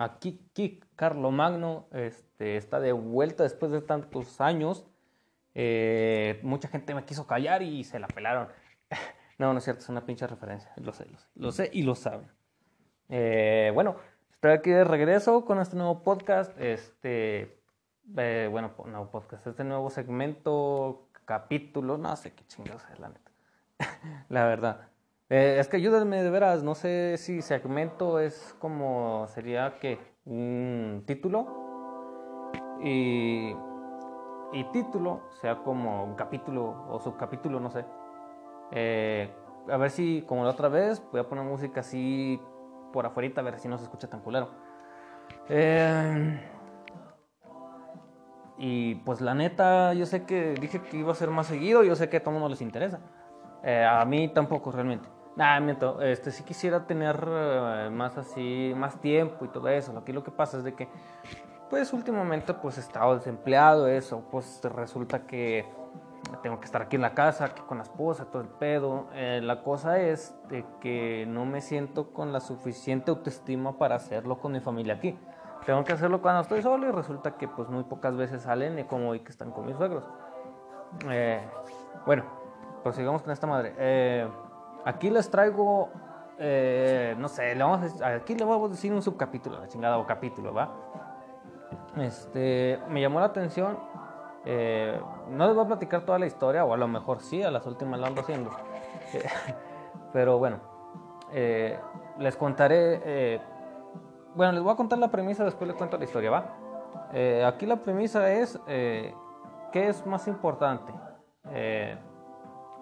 aquí Kik Carlomagno este, está de vuelta después de tantos años. Eh, mucha gente me quiso callar y se la pelaron. no, no es cierto, es una pinche referencia. Lo sé, lo sé, lo sé y lo saben. Eh, bueno, estoy aquí de regreso con este nuevo podcast. Este, eh, bueno, nuevo podcast, este nuevo segmento, capítulo, no sé qué chingados es la neta. la verdad. Es que ayúdenme de veras, no sé si segmento es como, sería que un título y y título sea como un capítulo o subcapítulo, no sé. Eh, a ver si, como la otra vez, voy a poner música así por afuera, a ver si no se escucha tan culero. Eh, y pues la neta, yo sé que dije que iba a ser más seguido, yo sé que a todos no les interesa. Eh, a mí tampoco realmente. Nada, miento, este, sí quisiera tener más así, más tiempo y todo eso. Aquí lo que pasa es de que pues últimamente pues he estado desempleado, eso, pues resulta que tengo que estar aquí en la casa, aquí con la esposa, todo el pedo. Eh, la cosa es de que no me siento con la suficiente autoestima para hacerlo con mi familia aquí. Tengo que hacerlo cuando estoy solo y resulta que pues muy pocas veces salen y como hoy que están con mis suegros. Eh, bueno, pues sigamos con esta madre. Eh, aquí les traigo, no sé, aquí le vamos a decir un subcapítulo, la chingada o capítulo, ¿va? este, me llamó la atención. Eh, no les voy a platicar toda la historia, o a lo mejor sí, a las últimas lo ando haciendo. pero bueno, eh, les contaré. Eh, bueno, les voy a contar la premisa, después les cuento la historia, ¿va? aquí la premisa es: ¿qué es más importante?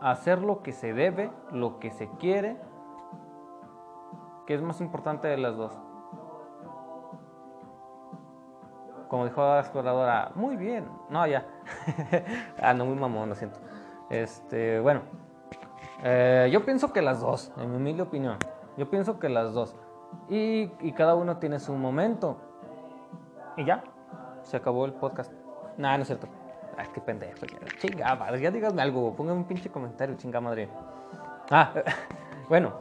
Hacer lo que se debe, lo que se quiere. ¿Qué es más importante de las dos? como dijo la exploradora, muy bien. No, ya. ah, no, muy mamón, lo siento. Este, bueno. Eh, yo pienso que las dos, en mi humilde opinión. Yo pienso que las dos. Y, y cada uno tiene su momento. Y ya. Se acabó el podcast. Nah, no es cierto. Ay, qué pendejo. Chinga, madre. Ya díganme algo. Pónganme un pinche comentario, chinga madre. Ah, bueno.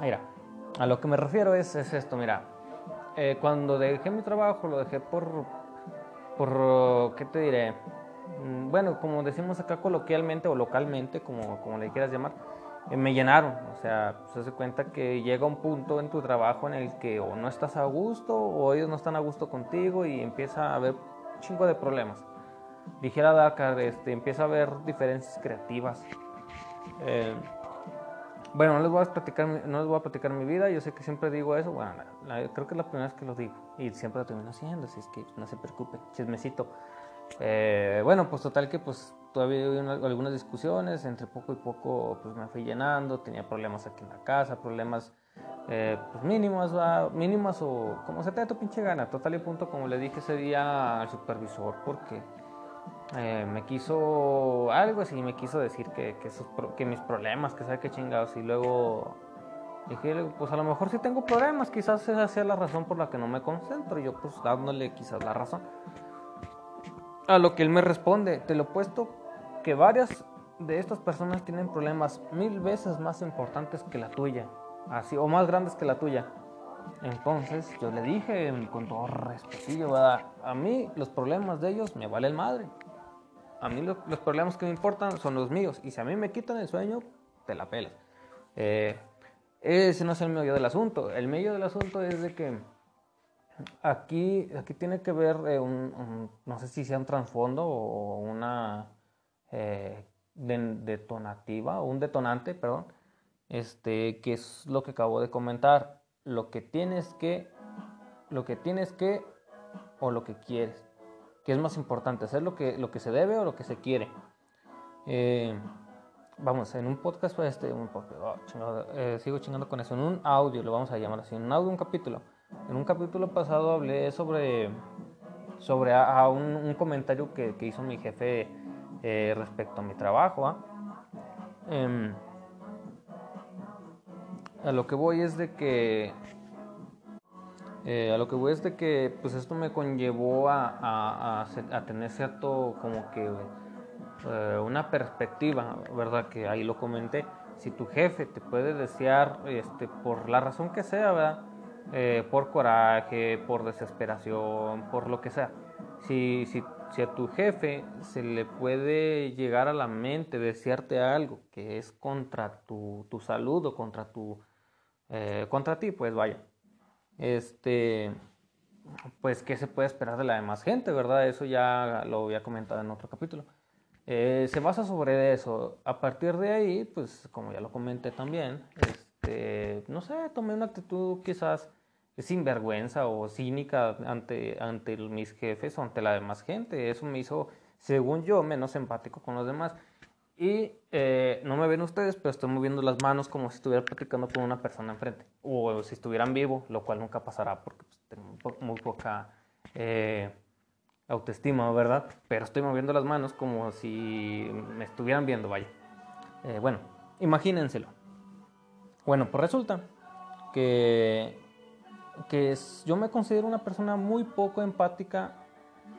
Mira. A lo que me refiero es, es esto, mira. Eh, cuando dejé mi trabajo, lo dejé por por, ¿qué te diré? Mm, bueno, como decimos acá coloquialmente o localmente, como, como le quieras llamar, eh, me llenaron. O sea, se hace cuenta que llega un punto en tu trabajo en el que o no estás a gusto o ellos no están a gusto contigo y empieza a haber un chingo de problemas. Dijera Dakar, este, empieza a haber diferencias creativas. Eh, bueno, no les voy a platicar, no les voy a platicar mi vida. Yo sé que siempre digo eso. Bueno, creo que es la primera vez que lo digo y siempre lo termino haciendo. Así es que no se preocupe, chismecito. Eh, bueno, pues total que pues todavía hubo algunas discusiones. Entre poco y poco pues me fui llenando. Tenía problemas aquí en la casa, problemas eh, pues mínimos, mínimos o como se te da tu pinche gana. Total y punto, como le dije ese día al supervisor, porque eh, me quiso algo así, me quiso decir que, que, mis problemas, que sabe qué chingados. Y luego dije, pues a lo mejor sí tengo problemas, quizás esa sea la razón por la que no me concentro. Yo, pues dándole quizás la razón. A lo que él me responde, te lo he puesto que varias de estas personas tienen problemas mil veces más importantes que la tuya, así o más grandes que la tuya. Entonces yo le dije con todo respeto, a mí los problemas de ellos me vale el madre. A mí los, problemas que me importan son los míos. Y si a mí me quitan el sueño, te la pelas. Eh, ese no es el medio del asunto. El medio del asunto es de que aquí, aquí tiene que ver eh, un, no sé si sea un trasfondo o una eh, detonativa, un detonante, perdón, este, que es lo que acabo de comentar. Lo que tienes que, lo que tienes que o lo que quieres. ¿Qué es más importante? ¿Hacer lo que, lo que se debe o lo que se quiere? Eh, vamos, en un podcast, pues, este, un oh, eh, sigo chingando con eso, en un audio, lo vamos a llamar así, en un audio, un capítulo. En un capítulo pasado hablé sobre, sobre a, un, comentario que, hizo mi jefe eh, respecto a mi trabajo. ¿ah? Em, a lo que voy es de que eh, a lo que voy es de que pues esto me conllevó a, a, tener cierto como que eh, una perspectiva, ¿verdad? Que ahí lo comenté. Si tu jefe te puede desear, este, por la razón que sea, ¿verdad? eh, por coraje, por desesperación, por lo que sea. Si, si, si, a tu jefe se le puede llegar a la mente decirte algo que es contra tu, tu salud o contra, tu, eh, contra ti, pues vaya. Este, pues, ¿qué se puede esperar de la demás gente, verdad? Eso ya lo había comentado en otro capítulo. Eh, se basa sobre eso. A partir de ahí, pues, como ya lo comenté también, este, no sé, tomé una actitud quizás sinvergüenza o cínica ante, ante mis jefes o ante la demás gente. Eso me hizo, según yo, menos empático con los demás. Y eh, no me ven ustedes, pero estoy moviendo las manos como si estuviera platicando con una persona enfrente. O si estuvieran vivo, lo cual nunca pasará porque pues, tengo muy poca eh, autoestima, ¿verdad? Pero estoy moviendo las manos como si me estuvieran viendo, vaya. Eh, bueno, imagínenselo. Bueno, pues resulta que, que yo me considero una persona muy poco empática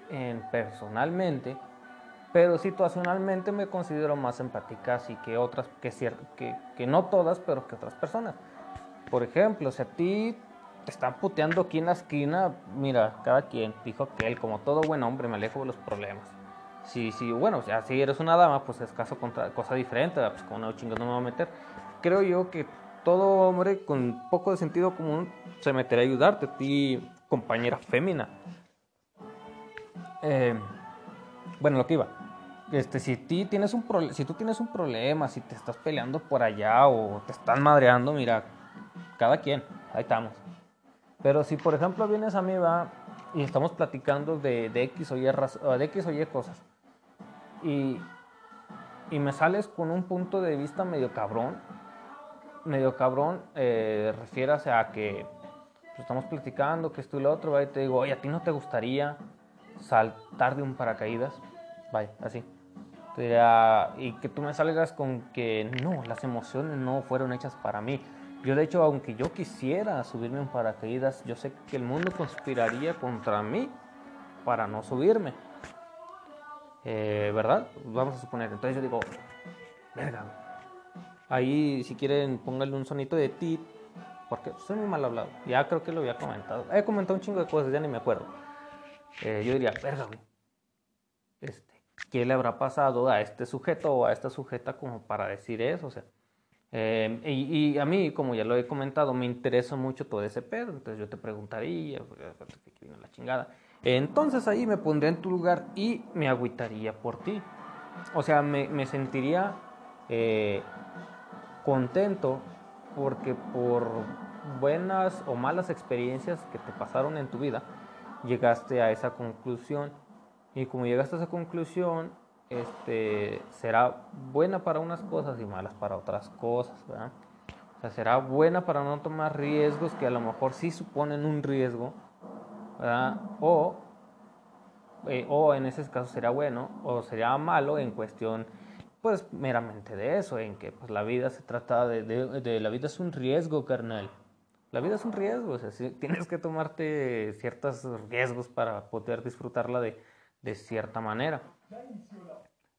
en, personalmente, pero situacionalmente me considero más empática así que otras, que, que, que no todas, pero que otras personas. Por ejemplo, si a ti te están puteando aquí en la esquina, mira, cada quien, dijo que él, como todo buen hombre, me alejo de los problemas. Si, si, bueno, o si eres una dama, pues es caso contra cosa diferente, pues como no chingados no me voy a meter. Creo yo que todo hombre con poco de sentido común se meterá a ayudarte, a ti, compañera fémina. Eh, bueno, lo que iba. Este, si, ti tienes un si tú tienes un problema, si te estás peleando por allá o te están madreando, mira, cada quien, ahí estamos. Pero si, por ejemplo, vienes a mí, va, y estamos platicando de, de X, o y, de X o Y cosas, y, y me sales con un punto de vista medio cabrón, medio cabrón, eh, refiérase a que pues, estamos platicando, que esto y lo otro, y te digo, oye, ¿a ti no te gustaría saltar de un paracaídas? Vaya, así. Y que tú me salgas con que no, las emociones no fueron hechas para mí. Yo de hecho, aunque yo quisiera subirme un paracaídas, yo sé que el mundo conspiraría contra mí para no subirme. Eh, ¿Verdad? Vamos a suponer. Entonces yo digo, verga. Ahí, si quieren, pónganle un sonito de ti, porque soy muy mal hablado. Ya creo que lo había comentado. He comentado un chingo de cosas, ya ni me acuerdo. Eh, yo diría, verga, güey. Este, ¿Qué le habrá pasado a este sujeto o a esta sujeta como para decir eso? O sea, eh, y, a mí, como ya lo he comentado, me interesa mucho todo ese pedo, entonces yo te preguntaría, la chingada. Entonces ahí me pondré en tu lugar y me agüitaría por ti. O sea, me, me sentiría eh, contento porque por buenas o malas experiencias que te pasaron en tu vida, llegaste a esa conclusión. Y como llegaste a esa conclusión, este, será buena para unas cosas y malas para otras cosas, ¿verdad? O sea, será buena para no tomar riesgos que a lo mejor sí suponen un riesgo, ¿verdad? O, eh, o en ese caso será bueno, o sería malo en cuestión, pues meramente de eso, en que pues, la vida se trata de, de, la vida es un riesgo, carnal. La vida es un riesgo, o sea, tienes que tomarte ciertos riesgos para poder disfrutarla de, de cierta manera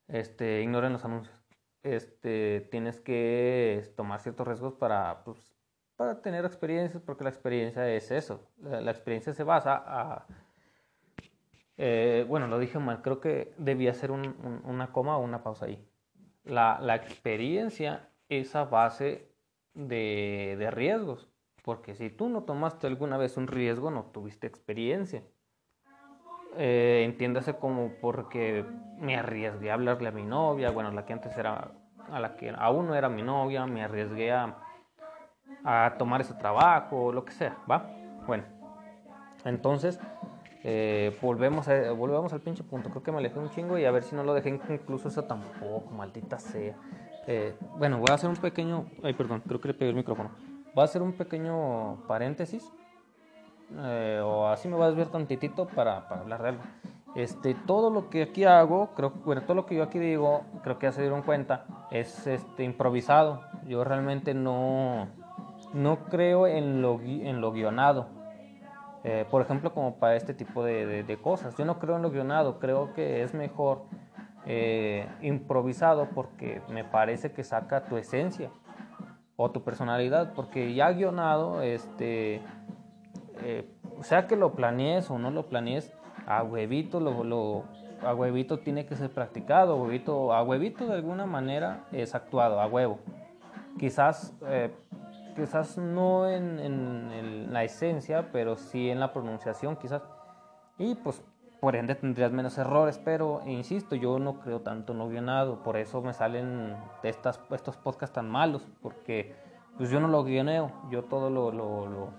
este, ignoren los anuncios. Este, tienes que tomar ciertos riesgos para, pues, para tener experiencias, porque la experiencia es eso. La, experiencia se basa a... Eh, bueno, lo dije mal, creo que debía ser una coma o una pausa ahí. La, la experiencia es a base de, de riesgos, porque si tú no tomaste alguna vez un riesgo, no tuviste experiencia eh, entiéndase como porque me arriesgué a hablarle a mi novia, bueno, la que antes era, a la que aún no era mi novia, me arriesgué a, tomar ese trabajo, lo que sea, ¿va? Bueno, entonces eh, volvemos, a, volvemos al pinche punto, creo que me alejé un chingo y a ver si no lo dejé incluso eso tampoco, maldita sea. Eh, bueno, voy a hacer un pequeño, ay perdón, creo que le pegué el micrófono. Voy a hacer un pequeño paréntesis eh, o así me voy a desviar tantitito para, para, hablar de algo. Este, todo lo que aquí hago, creo, bueno, todo lo que yo aquí digo, creo que ya se dieron cuenta, es este, improvisado. Yo realmente no, no creo en lo, en lo guionado. Eh, por ejemplo, como para este tipo de, de, cosas. Yo no creo en lo guionado, creo que es mejor eh, improvisado porque me parece que saca tu esencia o tu personalidad, porque ya guionado, este eh, sea que lo planees o no lo planees, a huevito lo, lo, a huevito tiene que ser practicado, a huevito, de alguna manera es actuado, a huevo. Quizás, eh, quizás no en, en, la esencia, pero sí en la pronunciación, quizás. Y pues por ende tendrías menos errores, pero insisto, yo no creo tanto no guionado, por eso me salen estas, estos podcasts tan malos, porque pues yo no lo guioneo, yo todo lo, lo,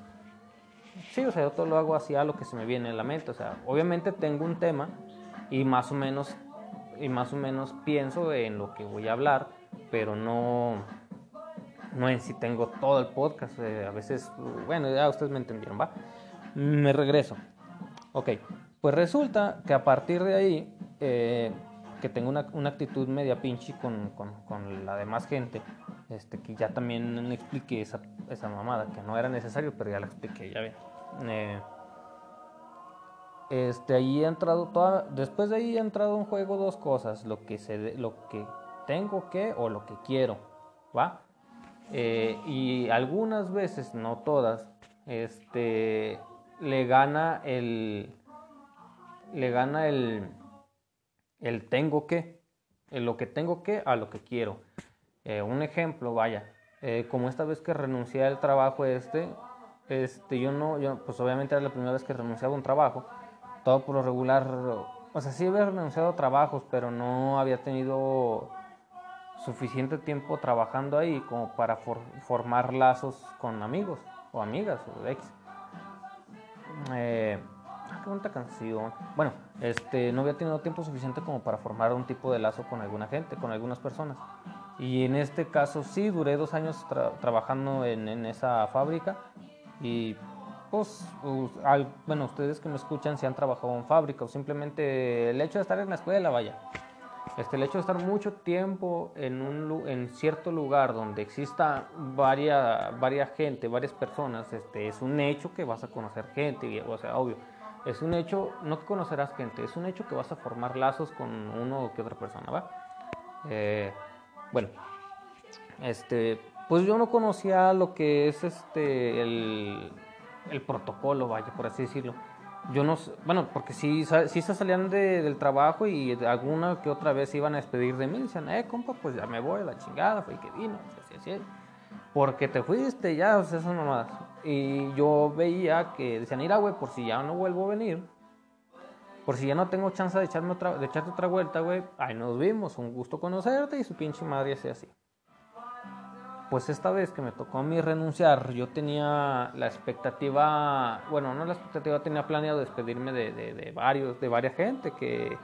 sí, o sea, yo todo lo hago así a lo que se me viene en la mente, o sea, obviamente tengo un tema y más o menos y más o menos pienso en lo que voy a hablar, pero no no en si tengo todo el podcast, eh, a veces, bueno, ya ustedes me entendieron, va. Me regreso. Ok, pues resulta que a partir de ahí, eh, que tengo una, una, actitud media pinche con, con, con, la demás gente, este, que ya también expliqué esa, esa mamada, que no era necesario, pero ya la expliqué, ya ven. Eh, este, ahí entrado toda, después de ahí ha entrado en juego dos cosas, lo que, se, lo que tengo que o lo que quiero, ¿va? Eh, y algunas veces, no todas, este, le gana el le gana el, el tengo que, lo que tengo que a lo que quiero. Eh, un ejemplo, vaya, eh, como esta vez que renuncié al trabajo este, este, yo no, yo, pues obviamente era la primera vez que renunciaba a un trabajo, todo por lo regular, o sea, sí había renunciado a trabajos, pero no había tenido suficiente tiempo trabajando ahí como para formar lazos con amigos o amigas o ex. Eh, Ah, qué bonita canción. Bueno, este, no había tenido tiempo suficiente como para formar un tipo de lazo con alguna gente, con algunas personas. Y en este caso sí, duré dos años trabajando en, en, esa fábrica y pues, al, bueno, ustedes que me escuchan si han trabajado en fábrica o simplemente el hecho de estar en la escuela, vaya. Este, el hecho de estar mucho tiempo en, un, en cierto lugar donde exista varias, varias gente, varias personas, este, es un hecho que vas a conocer gente, o sea, obvio es un hecho, no que conocerás gente, es un hecho que vas a formar lazos con uno o que otra persona, ¿va? Eh, bueno, este, pues yo no conocía lo que es este, el, el protocolo, vaya, por así decirlo. Yo no bueno, porque sí, sí se salían de, del trabajo y alguna que otra vez iban a despedir de mí. Decían, eh, compa, pues ya me voy, la chingada, fue que vino, así, así, así porque te fuiste, ya, o sea, esas mamadas. Y yo veía que decían, mira, güey, por si ya no vuelvo a venir, por si ya no tengo chance de, echarme otra, de echarte otra vuelta, güey, ahí nos vimos, un gusto conocerte y su pinche madre sea así. Pues esta vez que me tocó a mí renunciar, yo tenía la expectativa, bueno, no la expectativa, tenía planeado despedirme de, de, de varios, de varias gente que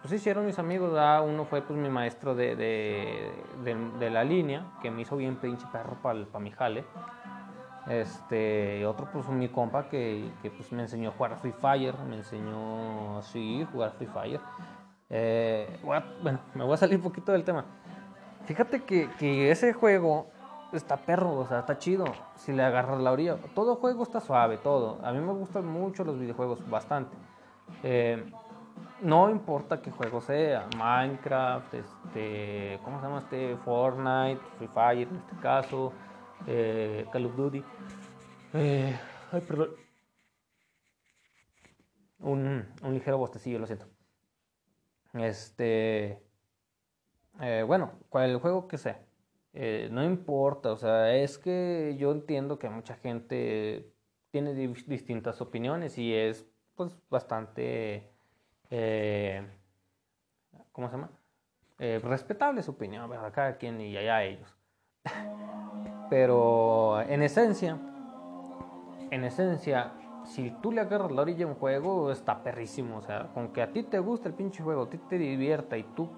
pues hicieron mis amigos, uno fue pues mi maestro de, de, de, la línea, que me hizo bien pinche perro para pa mi jale. Este, otro pues mi compa que, que, pues me enseñó a jugar Free Fire, me enseñó así, jugar Free Fire. Eh, bueno, me voy a salir un poquito del tema. Fíjate que, que, ese juego está perro, o sea, está chido si le agarras la orilla. Todo juego está suave, todo. A mí me gustan mucho los videojuegos, bastante. Eh, no importa qué juego sea, Minecraft, este, ¿cómo se llama este? Fortnite, Free Fire en este caso, eh, Call of Duty. Eh, ay, perdón. Un, ligero bostecillo, lo siento. Este, eh, bueno, cual el juego que sea, no importa, o sea, es que yo entiendo que mucha gente tiene distintas opiniones y es pues bastante eh, ¿cómo se llama? Eh, respetable su opinión, ¿verdad? Cada quien y allá ellos. Pero en esencia, en esencia, si tú le agarras la orilla a un juego, está perrísimo. O sea, con que a ti te guste el pinche juego, a ti te divierta y tú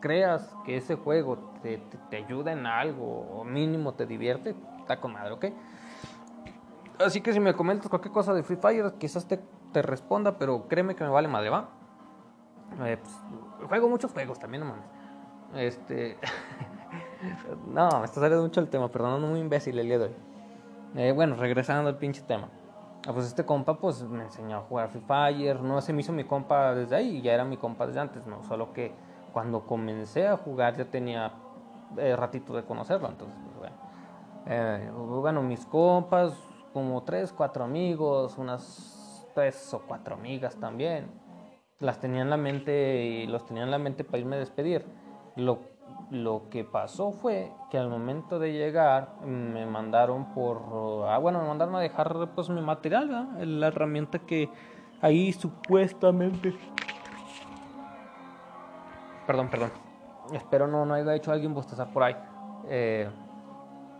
creas que ese juego te, te, ayuda en algo o mínimo te divierte, está con madre, ¿ok? Así que si me comentas cualquier cosa de Free Fire, quizás te, te responda, pero créeme que me vale madre, ¿va? Eh, pues, juego muchos juegos también, no mames. Este. no, me está saliendo mucho el tema, perdón, muy imbécil el día de hoy. Eh, bueno, regresando al pinche tema. Ah, pues este compa pues me enseñó a jugar Free Fire, no se me hizo mi compa desde ahí, ya era mi compa desde antes, no, solo que cuando comencé a jugar ya tenía eh, ratito de conocerlo, entonces pues, bueno. Eh, bueno, mis compas, como tres, cuatro amigos, unas tres o cuatro amigas también. Las tenía en la mente y los tenía en la mente para irme a despedir. Lo, lo que pasó fue que al momento de llegar me mandaron por... Ah, bueno, me mandaron a dejar pues mi material, ¿verdad? la herramienta que ahí supuestamente... Perdón, perdón. Espero no, no haya hecho alguien bostezar por ahí. Eh...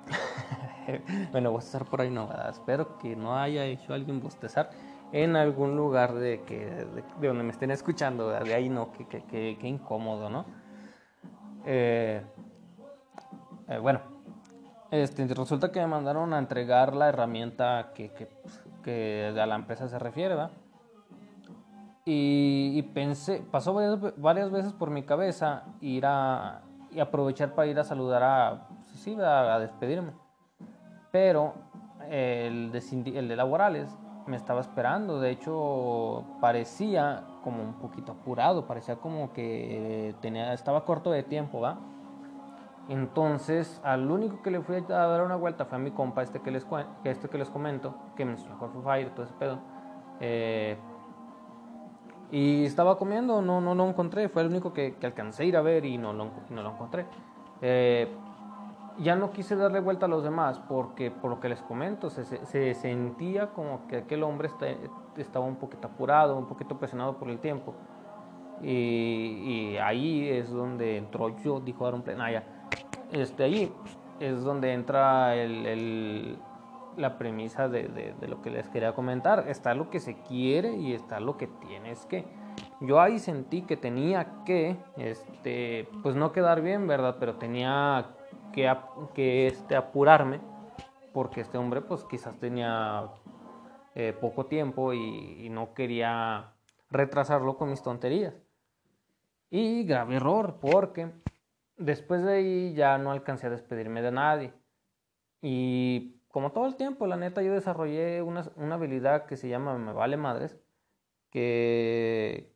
bueno, bostezar por ahí no, espero que no haya hecho alguien bostezar en algún lugar de, que, de, donde me estén escuchando, de ahí no, que, que, que, incómodo, ¿no? Eh, eh, bueno, este, resulta que me mandaron a entregar la herramienta que, que, a la empresa se refiere. Y, pensé, pasó varias, veces por mi cabeza ir a aprovechar para ir a saludar a, pues sí, a despedirme pero de, el de laborales me estaba esperando. De hecho, parecía como un poquito apurado, parecía como que tenía, estaba corto de tiempo, ¿va? Entonces, al único que le fui a dar una vuelta fue a mi compa, este que les, este que les comento, que me enseñó Fire Fire, todo ese pedo. Eh, y estaba comiendo, no, no lo encontré, fue el único que, que alcancé a ir a ver y no lo, no lo encontré. Eh, ya no quise darle vuelta a los demás porque, por lo que les comento, se, se, sentía como que aquel hombre estaba un poquito apurado, un poquito presionado por el tiempo. Y, ahí es donde entró yo, dijo Aaron Plenaya. Este, ahí es donde entra el, la premisa de, de, de, lo que les quería comentar. Está lo que se quiere y está lo que tienes que. Yo ahí sentí que tenía que, este, pues no quedar bien, ¿verdad? Pero tenía que, este, apurarme porque este hombre pues quizás tenía eh, poco tiempo y, no quería retrasarlo con mis tonterías. Y grave error porque después de ahí ya no alcancé a despedirme de nadie. Y como todo el tiempo, la neta, yo desarrollé una, una habilidad que se llama Me Vale Madres, que,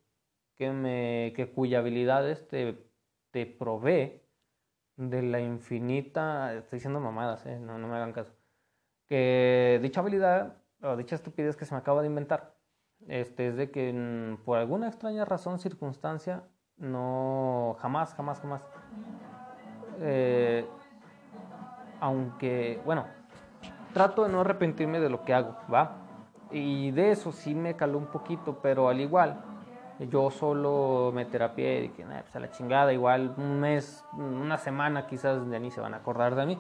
que, me, que cuya habilidad te, te provee de la infinita, estoy diciendo mamadas, eh, no, no me hagan caso, que dicha habilidad o dicha estupidez que se me acaba de inventar, este, es de que por alguna extraña razón, circunstancia, no, jamás, jamás, jamás, eh, aunque, bueno, trato de no arrepentirme de lo que hago, ¿va? Y de eso sí me caló un poquito, pero al igual, yo solo me terapié y que pues a la chingada, igual un mes, una semana quizás de ni se van a acordar de mí.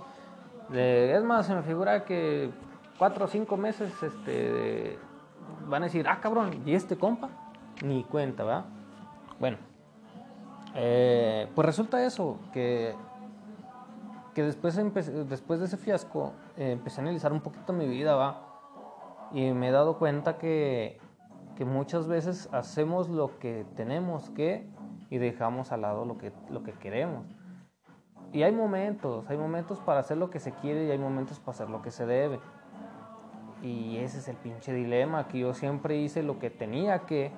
es más, se me figura que cuatro o cinco meses este, van a decir, ah cabrón, ¿y este compa? Ni cuenta, ¿va? Bueno, eh, pues resulta eso, que, que después, después de ese fiasco eh, empecé a analizar un poquito mi vida, ¿va? Y me he dado cuenta que que muchas veces hacemos lo que tenemos que y dejamos al lado lo que, lo que queremos. Y hay momentos, hay momentos para hacer lo que se quiere y hay momentos para hacer lo que se debe. Y ese es el pinche dilema, que yo siempre hice lo que tenía que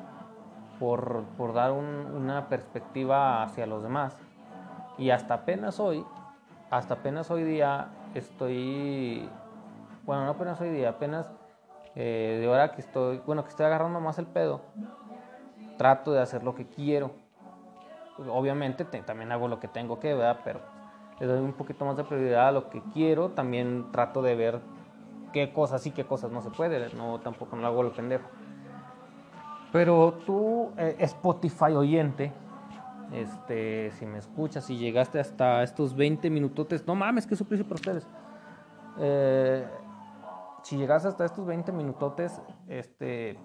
por, por dar una perspectiva hacia los demás. Y hasta apenas hoy, hasta apenas hoy día estoy, bueno, no apenas hoy día, apenas eh, de ahora que estoy, bueno, que estoy agarrando más el pedo, trato de hacer lo que quiero. Obviamente también hago lo que tengo que, ¿verdad? Pero le doy un poquito más de prioridad a lo que quiero. También trato de ver qué cosas sí, qué cosas no se puede. No, tampoco no hago lo pendejo. Pero tú, eh, Spotify oyente, este, si me escuchas, si llegaste hasta estos 20 minutotes, no mames, qué suplicio para ustedes. Eh, si llegas hasta estos 20 minutotes, este,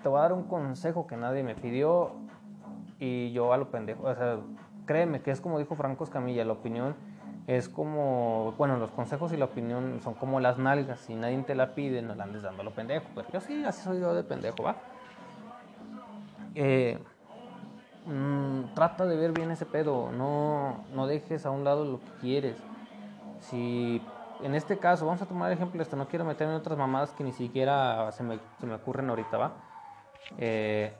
te voy a dar un consejo que nadie me pidió y yo a lo pendejo. O sea, créeme que es como dijo Franco Escamilla, la opinión es como, bueno, los consejos y la opinión son como las nalgas. Si nadie te la pide, no la andes dando a lo pendejo. Pero yo sí, así soy yo de pendejo, ¿va? Eh, mm, trata de ver bien ese pedo. No, no dejes a un lado lo que quieres. Si en este caso, vamos a tomar el ejemplo esto, no quiero meterme en otras mamadas que ni siquiera se me, se me ocurren ahorita, ¿va? Eh,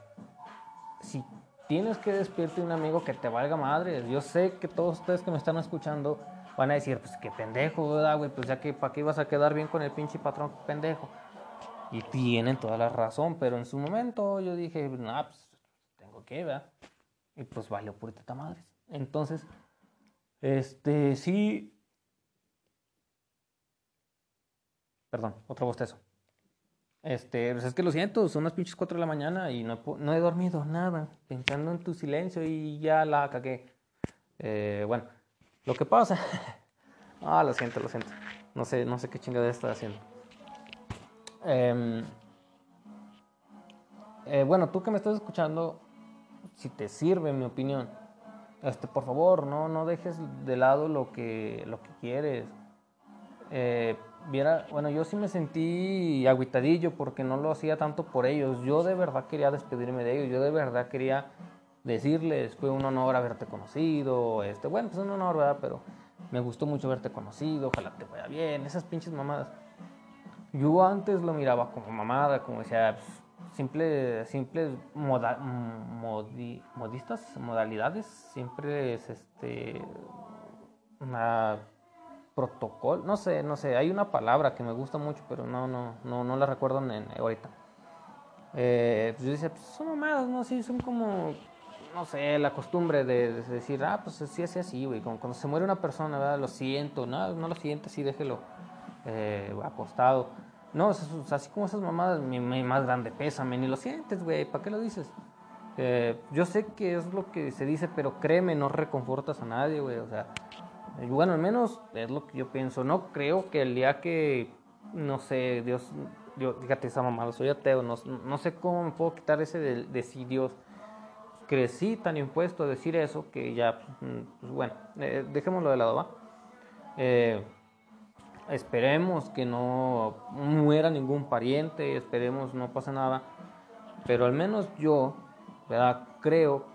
si tienes que despedirte de un amigo que te valga madre, yo sé que todos ustedes que me están escuchando van a decir, pues qué pendejo, ¿verdad, güey? Pues ya que, ¿para qué ibas a quedar bien con el pinche patrón pendejo? Y tienen toda la razón, pero en su momento yo dije, no, pues tengo que, ¿verdad? Y pues valió puritita madres. Entonces, este, sí. Perdón, otro bostezo. Este, pues es que lo siento, son las pinches 4 de la mañana y no, no he dormido nada, pensando en tu silencio y ya la cagué. Eh, bueno, lo que pasa. ah, lo siento, lo siento. No sé, no sé qué chingada está haciendo. Em, eh, bueno, tú que me estás escuchando, si te sirve mi opinión, este, por favor, no, no dejes de lado lo que, lo que quieres. Eh, bueno, yo sí me sentí agüitadillo porque no lo hacía tanto por ellos. Yo de verdad quería despedirme de ellos. Yo de verdad quería decirles, fue un honor haberte conocido. Este, bueno, pues un honor, ¿verdad? Pero me gustó mucho haberte conocido. Ojalá te vaya bien. Esas pinches mamadas. Yo antes lo miraba como mamada, como decía, pues, simple, simples moda, modistas, modalidades, siempre es este una protocolo, no sé, no sé, hay una palabra que me gusta mucho, pero no, no, no, no la recuerdo en, ahorita. Eh, pues yo decía, pues son mamadas, ¿no? Sí, son como, no sé, la costumbre de, decir, ah, pues sí, es así, güey, como cuando se muere una persona, ¿verdad? Lo siento, no, no lo siento, sí, déjelo eh, acostado. No, así como esas mamadas, mi, más grande pésame, ni lo sientes, güey, ¿para qué lo dices? Eh, yo sé que es lo que se dice, pero créeme, no reconfortas a nadie, güey, o sea, bueno, al menos es lo que yo pienso, no creo que el día que, no sé, Dios, yo, fíjate esa mamada, soy ateo, no, no sé cómo me puedo quitar ese de, de si Dios, crecí tan impuesto a decir eso que ya, pues, bueno, eh, dejémoslo de lado, ¿va? Eh, Esperemos que no muera ningún pariente, esperemos no pase nada. Pero al menos yo, ¿verdad? Creo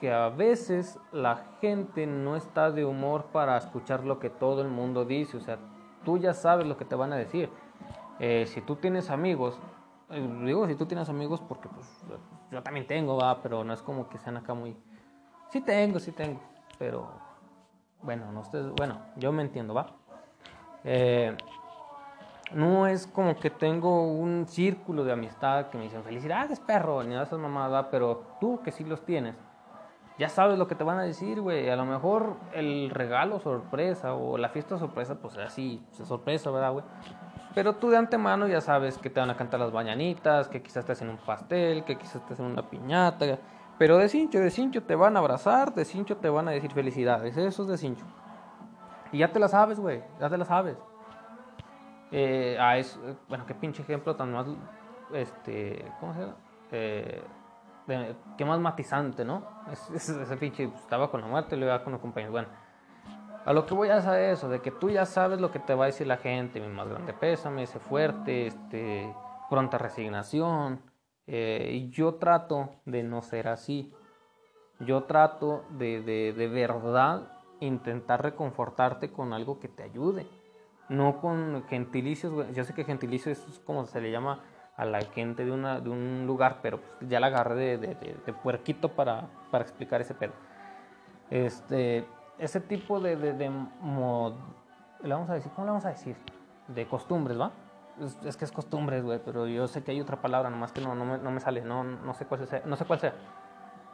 que a veces la gente no está de humor para escuchar lo que todo el mundo dice. O sea, tú ya sabes lo que te van a decir. Eh, si tú tienes amigos, eh, digo si tú tienes amigos porque pues yo también tengo, va, pero no es como que sean acá muy... Sí tengo, sí tengo, pero bueno, no ustedes, bueno, yo me entiendo, va. Eh, no es como que tengo un círculo de amistad que me dicen felicidades perro, ni esas mamadas, pero tú que sí los tienes, ya sabes lo que te van a decir, güey. A lo mejor el regalo sorpresa o la fiesta sorpresa, pues así, se sorpresa, ¿verdad, güey? Pero tú de antemano ya sabes que te van a cantar las bañanitas, que quizás te hacen un pastel, que quizás te hacen una piñata. Pero de cincho, de cincho te van a abrazar, de cincho te van a decir felicidades. Eso es de cincho. Y ya te la sabes, güey, ya te la sabes. Eh, ah, es, bueno, qué pinche ejemplo tan más, este, ¿cómo se llama? Eh, qué más matizante, ¿no? ese pinche estaba con la muerte y lo iba con los compañeros. Bueno, a lo que voy a saber eso, de que tú ya sabes lo que te va a decir la gente, mi más grande pésame, ese fuerte, este, pronta resignación. Eh, y yo trato de no ser así. Yo trato de, de, de verdad intentar reconfortarte con algo que te ayude, no con gentilicios. Yo sé que gentilicios es como se le llama a la gente de, una, de un lugar, pero ya la agarré de, de, puerquito para, para, explicar ese pedo. Este, ese tipo de, de, mod, le vamos a decir, ¿cómo le vamos a decir? De costumbres, ¿va? Es, que es costumbres, güey, pero yo sé que hay otra palabra, nomás que no, no, me, no me sale, no, no, sé cuál sea, no sé cuál sea.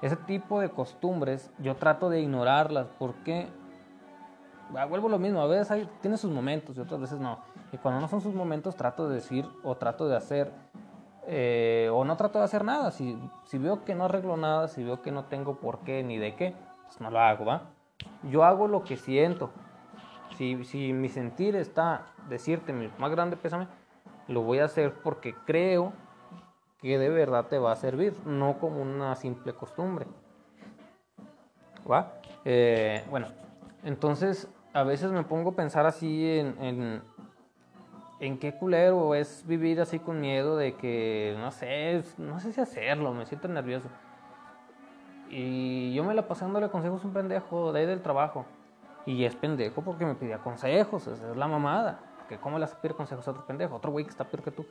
Ese tipo de costumbres yo trato de ignorarlas porque ah, vuelvo lo mismo, a veces hay, tiene sus momentos y otras veces no. Cuando no son sus momentos trato de decir o trato de hacer eh, o no trato de hacer nada. Si, si veo que no arreglo nada, si veo que no tengo por qué ni de qué, pues no lo hago, ¿va? Yo hago lo que siento. Si, si mi sentir está decirte mi más grande pésame, lo voy a hacer porque creo que de verdad te va a servir, no como una simple costumbre. ¿Va? Eh, bueno, entonces a veces me pongo a pensar así en, en, qué culero es vivir así con miedo de que, no sé, no sé si hacerlo, me siento nervioso. Y yo me la pasé dándole consejos a un pendejo de ahí del trabajo. Y es pendejo porque me pedía consejos, es la mamada. Que cómo le vas a pedir consejos a otro pendejo, otro güey que está peor que tú.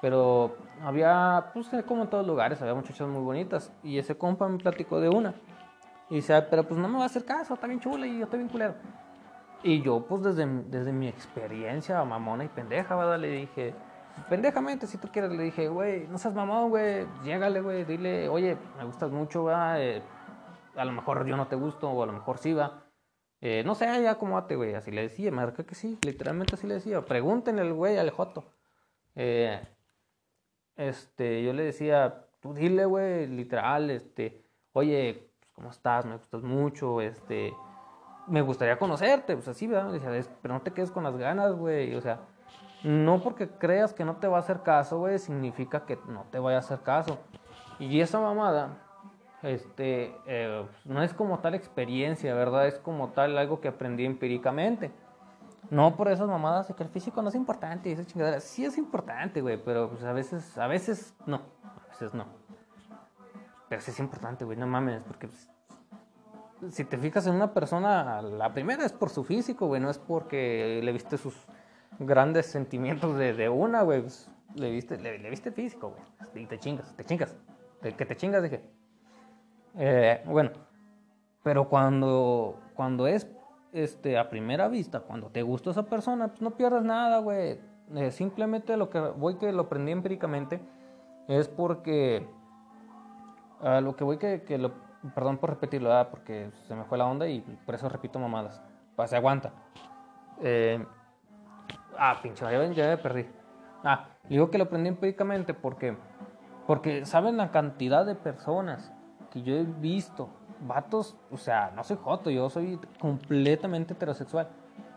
Pero había, pues como en todos lugares, había muchachas muy bonitas. Y ese compa me platicó de una. Y dice, pero pues no me va a hacer caso, está bien chula y yo estoy bien culero. Y yo, pues desde, desde mi experiencia mamona y pendeja, ¿verdad? Le dije, pendejamente, si tú quieres, le dije, güey, no seas mamón, güey, llégale, güey, dile, oye, me gustas mucho, ¿verdad? Eh, a lo mejor yo no te gusto, o a lo mejor sí, va. Eh, no sé, ya acomódate, güey. Así le decía, me que sí, literalmente así le decía. Pregúntenle güey, al Joto. Eh, este, yo le decía, tú dile, güey, literal, este, oye, pues, ¿cómo estás? Me gustas mucho, este, me gustaría conocerte, pues así, ¿verdad? Pero no te quedes con las ganas, güey, o sea, no porque creas que no te va a hacer caso, güey, significa que no te vaya a hacer caso. Y esa mamada, este, eh, no es como tal experiencia, ¿verdad? Es como tal algo que aprendí empíricamente. No por esas mamadas de que el físico no es importante y esa chingadera. Sí es importante, güey, pero pues a veces, a veces no, a veces no. Pero sí es importante, güey, no mames, porque pues, si te fijas en una persona, la primera es por su físico, güey, no es porque le viste sus grandes sentimientos de, de una, güey. Pues, le viste, le, viste físico, güey. Y te chingas, te chingas. que te chingas, dije. Eh, bueno, pero cuando, cuando es este, a primera vista, cuando te gusta esa persona, pues no pierdas nada, güey. Eh, simplemente lo que voy que lo aprendí empíricamente es porque a lo que voy que, que lo, perdón por repetirlo, porque se me fue la onda y por eso repito mamadas. Se aguanta. Eh, ah, pinche, ya, me perdí. Ah, digo que lo aprendí empíricamente porque, porque saben la cantidad de personas que yo he visto, vatos, o sea, no soy joto, yo soy completamente heterosexual.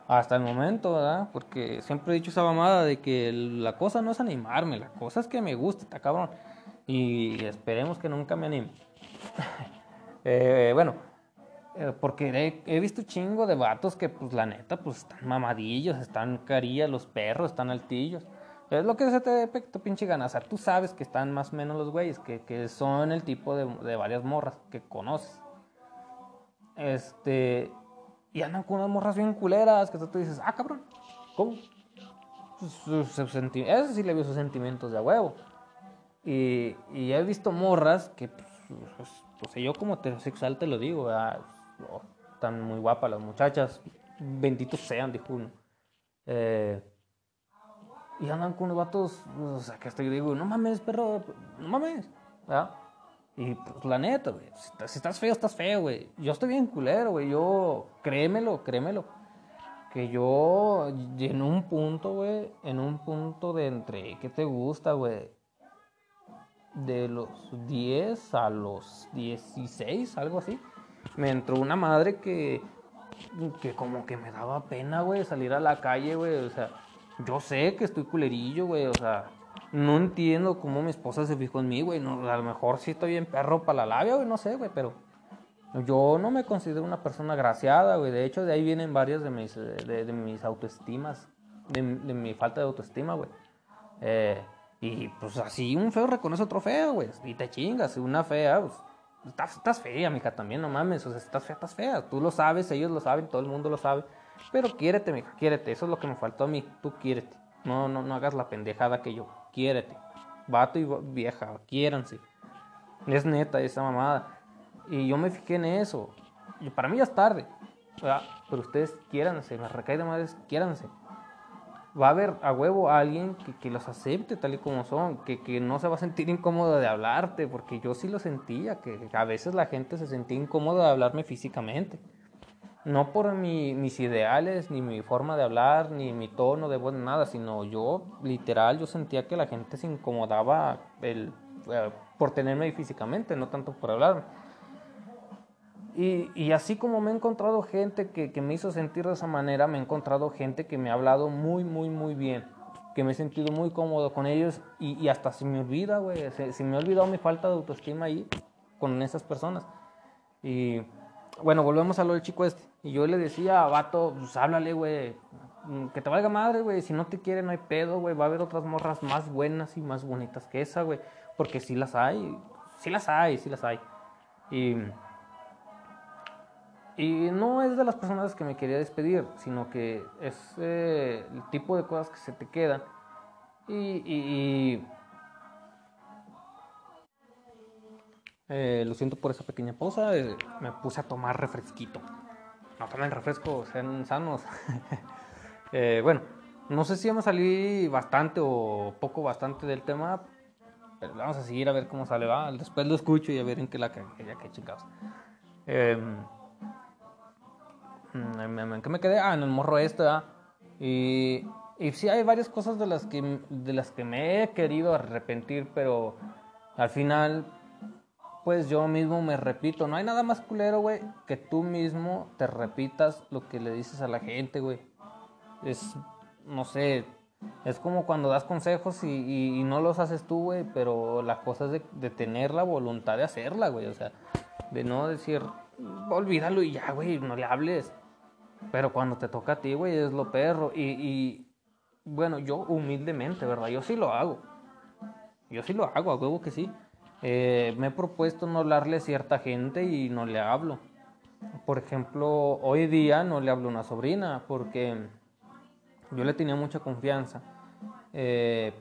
Hasta el momento, ¿verdad? Porque siempre he dicho esa mamada de que la cosa no es animarme, la cosa es que me guste, está cabrón. Y esperemos que nunca me anime. eh, bueno, eh, porque he, visto chingo de vatos que, pues, la neta, pues, están mamadillos, están carillas los perros, están altillos. Es lo que se te, te pinche sea, tú sabes que están más o menos los güeyes, que, que son el tipo de, de, varias morras que conoces. Este. Y andan con unas morras bien culeras, que tú dices, ah, cabrón, ¿cómo? Eso sí le vio sus sentimientos de a huevo. Y, y he visto morras que, pues, pues, pues yo como heterosexual te lo digo, están muy guapas las muchachas, benditos sean, dijo uno. Eh, y andan con los vatos, o sea, que estoy digo, no mames, perro, no mames, ¿verdad? Y pues la neta, güey, si estás feo, estás feo, güey. Yo estoy bien culero, güey, yo, créemelo, créemelo. Que yo, en un punto, güey, en un punto de entre, ¿qué te gusta, güey? De los 10 a los 16, algo así. Me entró una madre que, que como que me daba pena, güey, salir a la calle, güey, o sea yo sé que estoy culerillo, güey, o sea, no entiendo cómo mi esposa se fijó en mí, güey, no, a lo mejor sí estoy bien perro para la labia, güey, no sé, güey, pero yo no me considero una persona agraciada, güey, de hecho de ahí vienen varias de mis, de, mis autoestimas, de, mi falta de autoestima, güey. Eh, y pues así un feo reconoce otro feo, güey, y te chingas, una fea, pues, estás, fea, mija, también, no mames, o sea, estás fea, estás fea, tú lo sabes, ellos lo saben, todo el mundo lo sabe. Pero quiérete, mija, quiérete. Eso es lo que me faltó a mí. Tú quiérete. No, no, no hagas la pendejada que yo. Quiérete. Vato y vieja, quiéranse. Es neta esa mamada. Y yo me fijé en eso. Y para mí ya es tarde. Pero ustedes quiéranse. Me recae de madres, quiéranse. Va a haber a huevo a alguien que, que los acepte tal y como son, que, que, no se va a sentir incómodo de hablarte, porque yo sí lo sentía, que a veces la gente se sentía incómoda de hablarme físicamente no por mis ideales, ni mi forma de hablar, ni mi tono de voz, nada, sino yo, literal, yo sentía que la gente se incomodaba el, eh, por tenerme ahí físicamente, no tanto por hablarme. Y, y, así como me he encontrado gente que, que, me hizo sentir de esa manera, me he encontrado gente que me ha hablado muy, muy, muy bien, que me he sentido muy cómodo con ellos y, y hasta se me olvida, güey, se, se me ha olvidado mi falta de autoestima ahí con esas personas. Y bueno, volvemos a lo del chico este. Y yo le decía, vato, pues háblale, güey. Mm, que te valga madre, güey. Si no te quiere, no hay pedo, güey. Va a haber otras morras más buenas y más bonitas que esa, güey. Porque sí las hay. Sí las hay, sí las hay. Y. Y no es de las personas que me quería despedir, sino que es eh, el tipo de cosas que se te quedan. y, Eh, lo siento por esa pequeña pausa. Eh, me puse a tomar refresquito. no tomen refresco, sean sanos. Eh, bueno, no sé si a salir bastante o poco bastante del tema, pero vamos a seguir a ver cómo sale, va. Después lo escucho y a ver en qué la cagué, ya que chingados. Eh, ¿En qué me quedé? Ah, en el morro este, Y, y sí hay varias cosas de las, que, de las que me he querido arrepentir, pero al final, pues yo mismo me repito. No hay nada más culero, güey, que tú mismo te repitas lo que le dices a la gente, güey. Es, no sé, es como cuando das consejos y, y, no los haces tú, güey, pero la cosa es de, de, tener la voluntad de hacerla, güey. O sea, de no decir, olvídalo y ya, güey, no le hables. Pero cuando te toca a ti, güey, es lo perro. Y, bueno, yo humildemente, ¿verdad? Yo sí lo hago. Yo sí lo hago, a huevo que sí. Eh, me he propuesto no hablarle a cierta gente y no le hablo. Por ejemplo, hoy día no le hablo a una sobrina porque yo le tenía mucha confianza. Eh,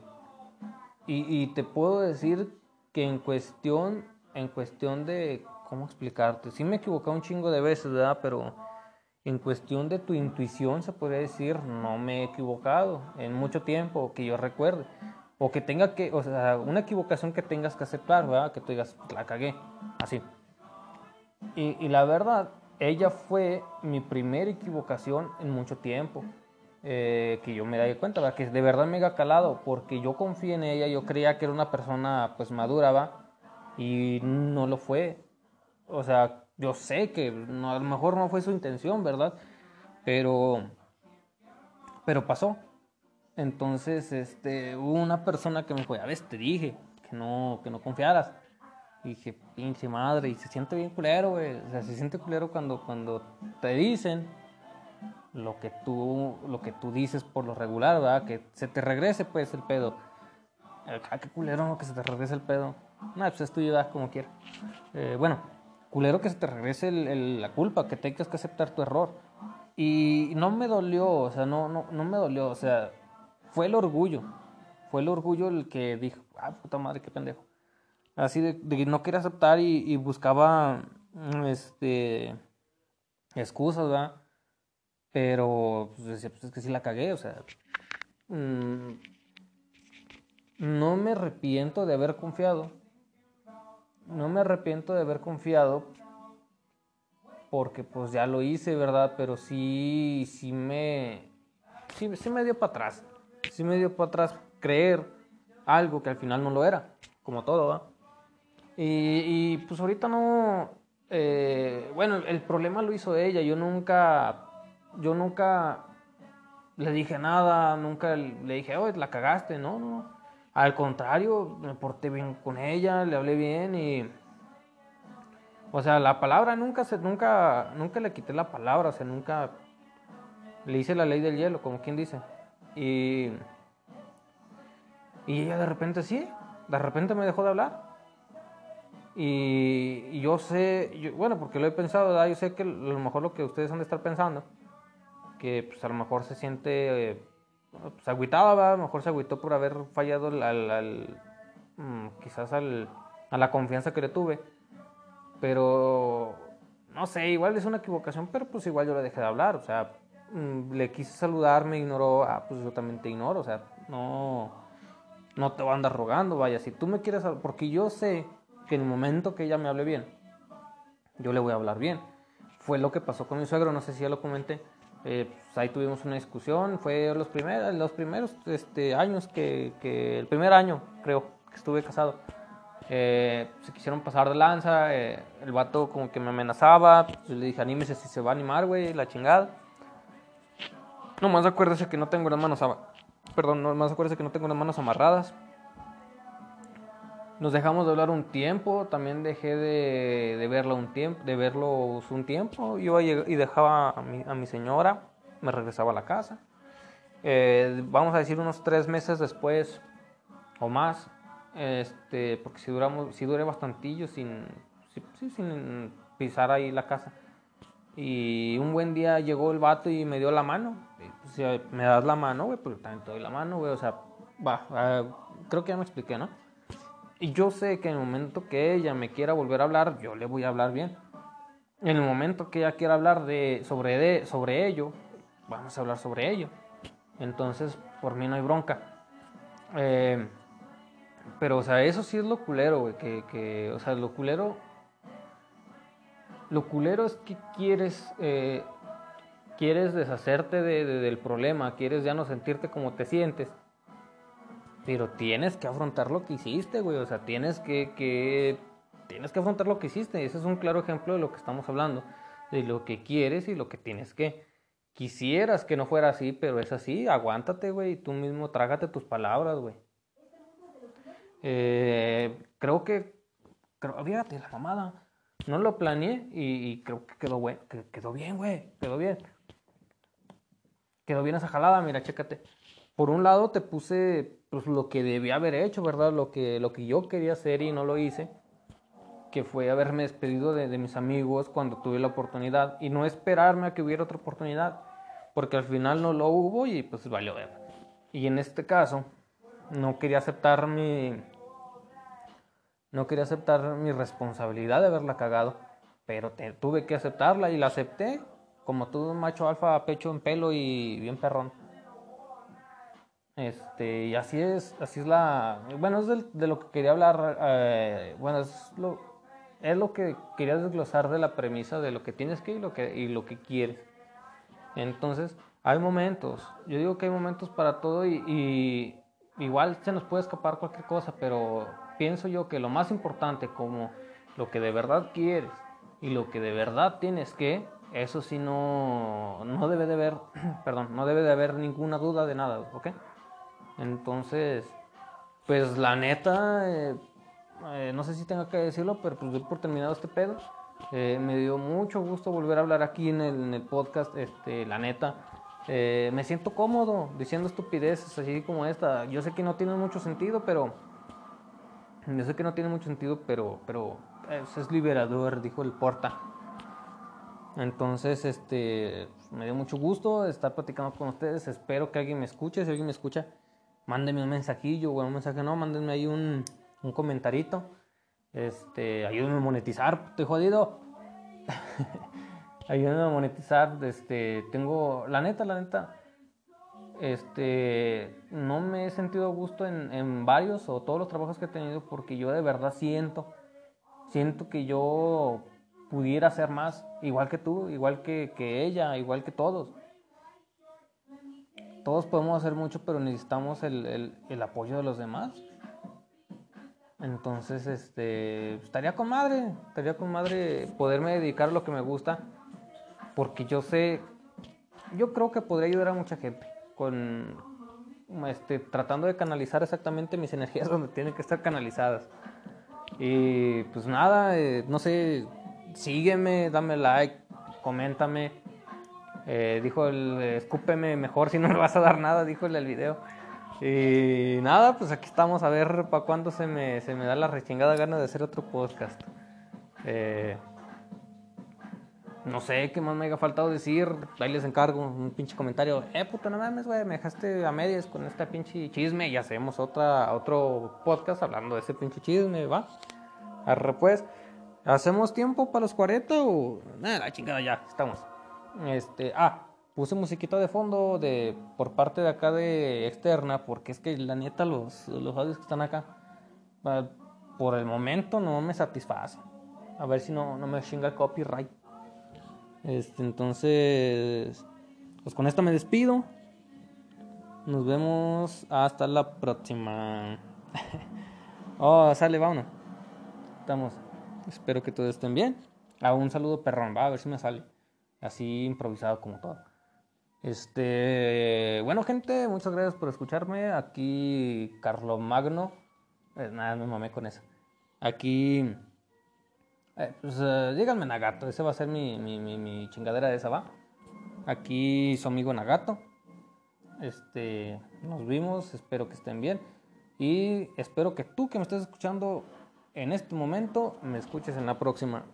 y, y, te puedo decir que en cuestión, en cuestión de, ¿cómo explicarte? Sí me he equivocado un chingo de veces, ¿verdad? Pero en cuestión de tu intuición, se podría decir, no me he equivocado en mucho tiempo, que yo recuerde. O que tenga que, o sea, una equivocación que tengas que aceptar, ¿verdad? Que tú digas, la cagué, así. Y, la verdad, ella fue mi primera equivocación en mucho tiempo. Eh, que yo me di cuenta, ¿verdad? que de verdad me ha calado, porque yo confié en ella, yo creía que era una persona pues madura, ¿va? Y no lo fue. O sea, yo sé que no, a lo mejor no fue su intención, ¿verdad? Pero, pero pasó. Entonces, este, hubo una persona que me dijo, ya ves, te dije que no, que no confiaras. Y dije, pinche madre, y se siente bien culero, güey. O sea, se siente culero cuando, cuando te dicen lo que tú, lo que tú dices por lo regular, ¿verdad? Que se te regrese, pues, el pedo. Ah, qué culero, ¿no? Que se te regrese el pedo. No, pues es tuyo, como quieras. Eh, bueno, culero que se te regrese la culpa, que tengas que aceptar tu error. Y no me dolió, o sea, no, no, no me dolió, o sea, fue el orgullo. Fue el orgullo el que dijo, ah, puta madre, qué pendejo. Así de, de no quería aceptar y, buscaba, este, excusas, ¿verdad? Pero, pues decía, pues es que sí la cagué, o sea, mm, no me arrepiento de haber confiado no me arrepiento de haber confiado porque pues ya lo hice, ¿verdad? Pero sí, sí me, sí, me dio para atrás. Sí me dio para atrás creer algo que al final no lo era, como todo, ¿va? Y, y pues ahorita no, eh, bueno, el problema lo hizo ella, yo nunca, yo nunca le dije nada, nunca le dije, oh, la cagaste, no, no, al contrario, me porté bien con ella, le hablé bien y... O sea, la palabra nunca se, nunca, nunca le quité la palabra, o sea, nunca le hice la ley del hielo, como quien dice. Y, y ella de repente sí, de repente me dejó de hablar. Y, yo sé, bueno, porque lo he pensado, yo sé que a lo mejor lo que ustedes han de estar pensando, que pues a lo mejor se siente eh, pues agüitaba, a lo mejor se agüitó por haber fallado al, mm, quizás al, a la confianza que le tuve. Pero, no sé, igual es una equivocación, pero pues igual yo le dejé de hablar, o sea, mm, le quise saludar, me ignoró, ah, pues yo también te ignoro, o sea, no, no te voy a andar rogando, vaya, si tú me quieres, porque yo sé que en el momento que ella me hable bien, yo le voy a hablar bien. Fue lo que pasó con mi suegro, no sé si ya lo comenté eh, pues ahí tuvimos una discusión, fue los primeros, los primeros este, años que, que, el primer año creo que estuve casado, eh, se quisieron pasar de lanza, eh, el vato como que me amenazaba, pues le dije anímese si se va a animar, güey, la chingada. Nomás acuérdese que no tengo las manos, perdón, nomás acuérdese que no tengo las manos amarradas. Nos dejamos de hablar un tiempo, también dejé de, de verlo un tiempo, de verlos un tiempo. Yo y dejaba a mi, a mi señora, me regresaba a la casa. Eh, vamos a decir unos tres meses después o más, este, porque si duramos, si duré bastantillo sin, sin pisar ahí la casa. Y un buen día llegó el vato y me dio la mano. Pues, me das la mano, güey, porque también te doy la mano, güey. O sea, va, ah, creo que ya me expliqué, ¿no? Y yo sé que en el momento que ella me quiera volver a hablar, yo le voy a hablar bien. en el momento que ella quiera hablar de, sobre, de, sobre ello, vamos a hablar sobre ello. Entonces, por mí no hay bronca. Eh, pero, o sea, eso sí es lo culero, güey. Que, que, o sea, lo culero. Lo culero es que quieres. Eh, quieres deshacerte del problema. Quieres ya no sentirte como te sientes. Pero tienes que afrontar lo que hiciste, güey. O sea, tienes que, que. Tienes que afrontar lo que hiciste. Ese es un claro ejemplo de lo que estamos hablando. De lo que quieres y lo que tienes que. Quisieras que no fuera así, pero es así. Aguántate, güey. Y tú mismo trágate tus palabras, güey. Eh, creo que, creo, la mamada. No lo planeé y, creo que quedó, güey, que quedó bien, güey, quedó bien. Quedó bien esa jalada, mira, chécate. Por un lado te puse pues, lo que debía haber hecho, ¿verdad? Lo que, lo que yo quería hacer y no lo hice. Que fue haberme despedido de, mis amigos cuando tuve la oportunidad y no esperarme a que hubiera otra oportunidad. Porque al final no lo hubo y pues valió ver. Y en este caso, no quería aceptar mi, no quería aceptar mi responsabilidad de haberla cagado, pero tuve que aceptarla y la acepté, como todo un macho alfa, pecho en pelo y bien perrón. Este, y así es, así es la, bueno, es de, lo que quería hablar, eh, bueno, es lo, es lo que quería desglosar de la premisa de lo que tienes que y lo que, y lo que quieres. Entonces, hay momentos, yo digo que hay momentos para todo y igual se nos puede escapar cualquier cosa, pero pienso yo que lo más importante como lo que de verdad quieres y lo que de verdad tienes que, eso sí no, no debe de haber, perdón, no debe de haber ninguna duda de nada, ¿ok? Entonces, pues la neta, eh, eh, no sé si tengo que decirlo, pero pues doy por terminado este pedo. Eh, me dio mucho gusto volver a hablar aquí en el, podcast, este, la neta. me siento cómodo diciendo estupideces así como esta. Yo sé que no tiene mucho sentido, pero yo sé que no tiene mucho sentido, pero, pero es liberador, dijo el Porta. Entonces, este, me dio mucho gusto estar platicando con ustedes. Espero que alguien me escuche. Si alguien me escucha, mándenme un mensajillo o un mensaje. No, mándenme ahí un, un comentarito. Este, ayúdenme a monetizar. Estoy jodido. ayúdenme a monetizar. Este, tengo, la neta, la neta este, no me he sentido a gusto en, en, varios o todos los trabajos que he tenido porque yo de verdad siento, siento que yo pudiera hacer más, igual que tú, igual que, que ella, igual que todos. Todos podemos hacer mucho, pero necesitamos el, el, apoyo de los demás. Entonces, este, estaría con madre, estaría con madre poderme dedicar a lo que me gusta, porque yo sé, yo creo que podría ayudar a mucha gente con este, tratando de canalizar exactamente mis energías donde tienen que estar canalizadas. Y pues nada, eh, no sé, sígueme, dame like, coméntame. Eh, dijo el escúpeme mejor si no me vas a dar nada, dijo el, el video. Y nada, pues aquí estamos a ver para cuándo se me, se me da la rechingada gana de hacer otro podcast. Eh, no sé qué más me haya faltado decir. Ahí les encargo un pinche comentario. Eh, puta, no mames, güey, me dejaste a medias con este pinche chisme y hacemos otra, otro podcast hablando de ese pinche chisme, ¿va? Arre, pues. ¿Hacemos tiempo para los 40 o.? Nada, la chingada, ya, estamos. Este, ah, puse musiquita de fondo de por parte de acá de externa, porque es que la neta, los, los audios que están acá, por el momento no me satisfacen. A ver si no, no me chinga el copyright. Este, entonces, pues con esto me despido. Nos vemos hasta la próxima. oh, sale, vámonos. Estamos. Espero que todos estén bien. Ah, un saludo perrón, va a ver si me sale. Así improvisado como todo. Este, bueno, gente, muchas gracias por escucharme. Aquí Carlos Magno. Eh, nada, me mamé con eso. Aquí eh, pues eh, díganme Nagato, ese va a ser mi, chingadera de esa, ¿va? Aquí su amigo Nagato. Este, nos vimos, espero que estén bien. Y espero que tú que me estés escuchando en este momento, me escuches en la próxima.